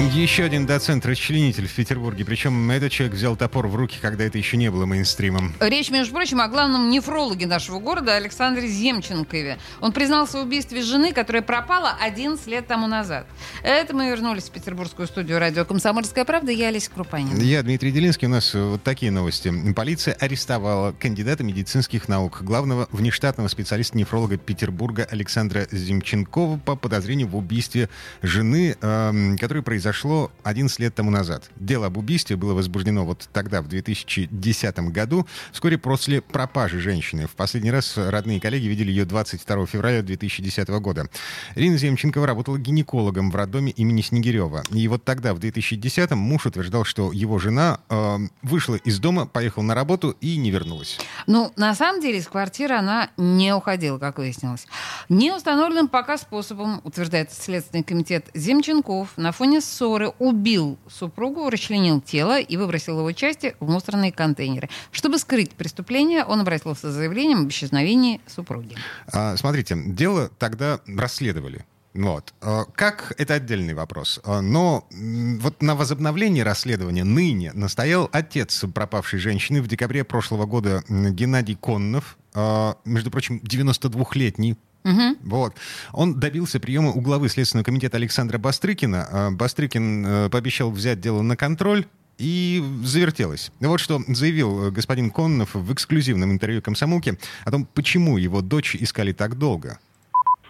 Еще один доцент-расчленитель в Петербурге. Причем этот человек взял топор в руки, когда это еще не было мейнстримом. Речь, между прочим, о главном нефрологе нашего города Александре Земченкове. Он признался в убийстве жены, которая пропала 11 лет тому назад. Это мы вернулись в петербургскую студию радио «Комсомольская правда». Я Олеся Крупанина. Я Дмитрий Делинский. У нас вот такие новости. Полиция арестовала кандидата медицинских наук, главного внештатного специалиста-нефролога Петербурга Александра Земченкова по подозрению в убийстве жены, э, которое произошло произошло 11 лет тому назад. Дело об убийстве было возбуждено вот тогда, в 2010 году, вскоре после пропажи женщины. В последний раз родные коллеги видели ее 22 февраля 2010 года. Ирина Земченкова работала гинекологом в роддоме имени Снегирева. И вот тогда, в 2010-м, муж утверждал, что его жена э, вышла из дома, поехала на работу и не вернулась. Ну, на самом деле, из квартиры она не уходила, как выяснилось. Неустановленным пока способом, утверждает Следственный комитет Земченков, на фоне ссоры убил супругу, расчленил тело и выбросил его части в мусорные контейнеры. Чтобы скрыть преступление, он обратился с заявлением об исчезновении супруги. А, смотрите, дело тогда расследовали. Вот. А, как, это отдельный вопрос. А, но вот на возобновление расследования ныне настоял отец пропавшей женщины в декабре прошлого года Геннадий Коннов, а, между прочим, 92-летний Угу. Вот. Он добился приема у главы Следственного комитета Александра Бастрыкина. А, Бастрыкин э, пообещал взять дело на контроль, и завертелось. Вот что заявил э, господин Коннов в эксклюзивном интервью «Комсомолке» о том, почему его дочь искали так долго.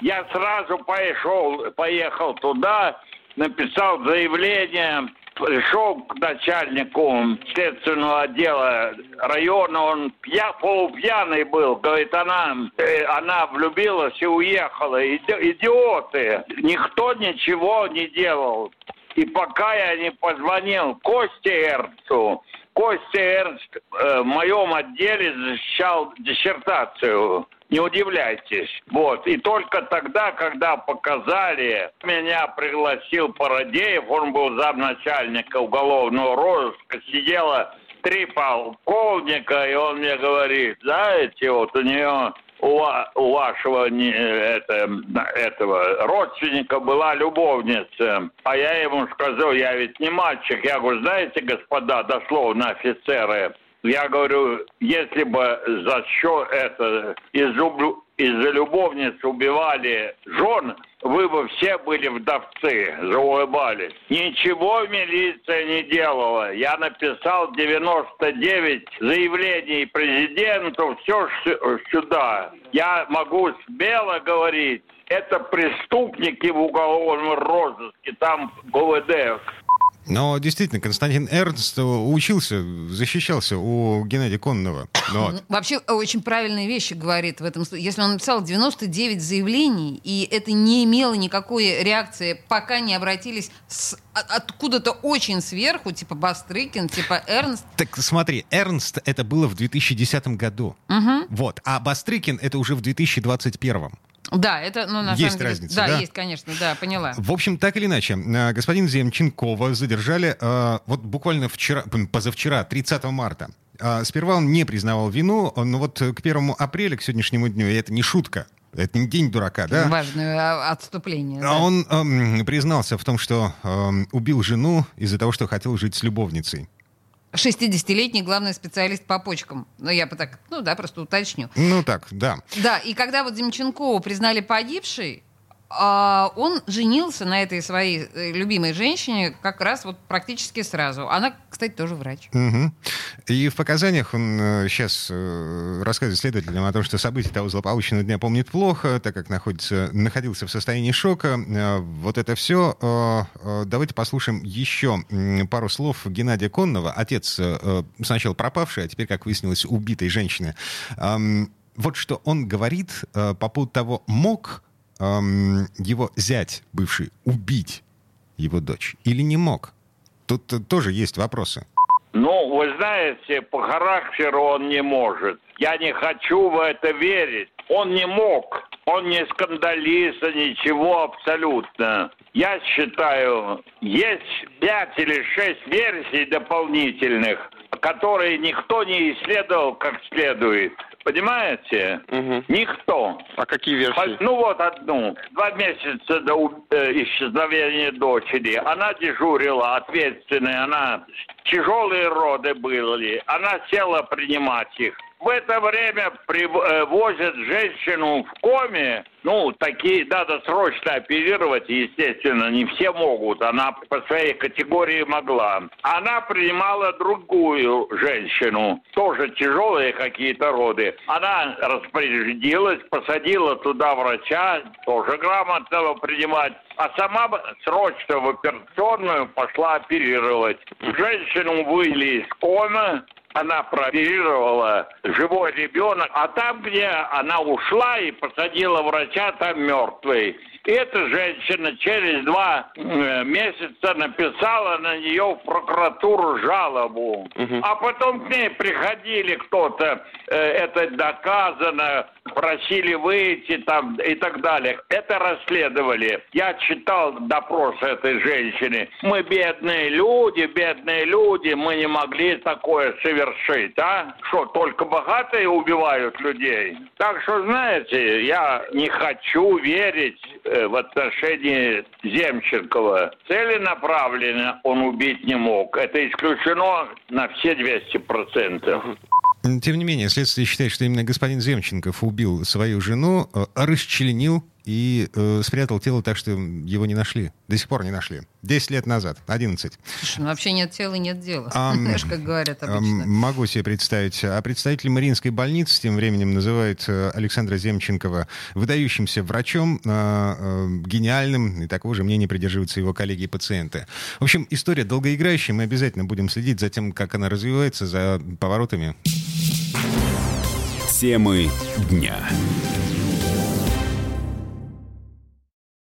Я сразу пошел, поехал туда, написал заявление, пришел к начальнику следственного отдела района, он пья, полупьяный был, говорит, она, э, она влюбилась и уехала. Иди, идиоты! Никто ничего не делал. И пока я не позвонил Косте Эрнсту, Костя Эрнст э, в моем отделе защищал диссертацию не удивляйтесь. Вот. И только тогда, когда показали, меня пригласил Парадеев, он был замначальника уголовного розыска, сидела три полковника, и он мне говорит, знаете, вот у нее у, у вашего не, это, этого родственника была любовница. А я ему сказал, я ведь не мальчик. Я говорю, знаете, господа, дословно офицеры, я говорю, если бы за счет это из-за из любовниц убивали жен, вы бы все были вдовцы, заулыбались. Ничего милиция не делала. Я написал 99 заявлений президенту, все сюда. Я могу смело говорить, это преступники в уголовном розыске, там ГУВД но действительно, Константин Эрнст учился, защищался у Геннадия Конного. Вот. Вообще очень правильные вещи говорит в этом случае. Если он написал 99 заявлений, и это не имело никакой реакции, пока не обратились с, откуда-то очень сверху, типа Бастрыкин, типа Эрнст. Так смотри, Эрнст это было в 2010 году. Угу. Вот. А Бастрыкин это уже в 2021. Да, это, ну, на есть самом деле, разница, да, да? есть, конечно, да, поняла. В общем, так или иначе, э, господин Земченкова задержали э, вот буквально вчера, позавчера, 30 марта. Э, сперва он не признавал вину, но вот к 1 апреля, к сегодняшнему дню, и это не шутка, это не день дурака, да? Важное а, отступление. Да. Он эм, признался в том, что эм, убил жену из-за того, что хотел жить с любовницей. 60-летний главный специалист по почкам. Ну, я бы так, ну да, просто уточню. Ну так, да. Да, и когда вот Демченкову признали погибшей, а, он женился на этой своей э, любимой женщине как раз вот практически сразу. Она, кстати, тоже врач. Угу. И в показаниях он сейчас э, рассказывает следователям о том, что события того злополучного дня помнит плохо, так как находится, находился в состоянии шока. Э, вот это все. Давайте послушаем еще пару слов Геннадия Конного, отец сначала пропавший, а теперь, как выяснилось, убитой женщины. Вот что он говорит по поводу того, мог эм, его зять бывший убить его дочь или не мог? Тут э, тоже есть вопросы. Ну, вы знаете, по характеру он не может. Я не хочу в это верить. Он не мог, он не скандалист, ничего абсолютно. Я считаю, есть пять или шесть версий дополнительных, которые никто не исследовал как следует. Понимаете? Мгм. Никто. А какие версии? Ну вот одну. Два месяца до э, исчезновения дочери. Она дежурила, ответственная. Она тяжелые роды были. Она села принимать их. В это время привозят женщину в коме. Ну, такие надо срочно оперировать, естественно, не все могут. Она по своей категории могла. Она принимала другую женщину, тоже тяжелые какие-то роды. Она распорядилась, посадила туда врача, тоже грамотного принимать. А сама срочно в операционную пошла оперировать. Женщину вывели из комы, она прооперировала живой ребенок, а там, где она ушла и посадила врача, там мертвый. Эта женщина через два э, месяца написала на нее в прокуратуру жалобу. А потом к ней приходили кто-то, э, это доказано, просили выйти там и так далее. Это расследовали. Я читал допрос этой женщины. Мы бедные люди, бедные люди, мы не могли такое совершить, а? Что, только богатые убивают людей? Так что, знаете, я не хочу верить в отношении Земченкова. Целенаправленно он убить не мог. Это исключено на все 200%. Тем не менее, следствие считает, что именно господин Земченков убил свою жену, э, расчленил и э, спрятал тело так, что его не нашли. До сих пор не нашли. 10 лет назад, 11. Слушай, ну вообще нет тела, нет дела. Знаешь, как говорят обычно. Могу себе представить. А представитель Мариинской больницы тем временем называет э, Александра Земченкова выдающимся врачом, э, э, гениальным, и такого же мнения придерживаются его коллеги и пациенты. В общем, история долгоиграющая, мы обязательно будем следить за тем, как она развивается, за поворотами. Темы дня.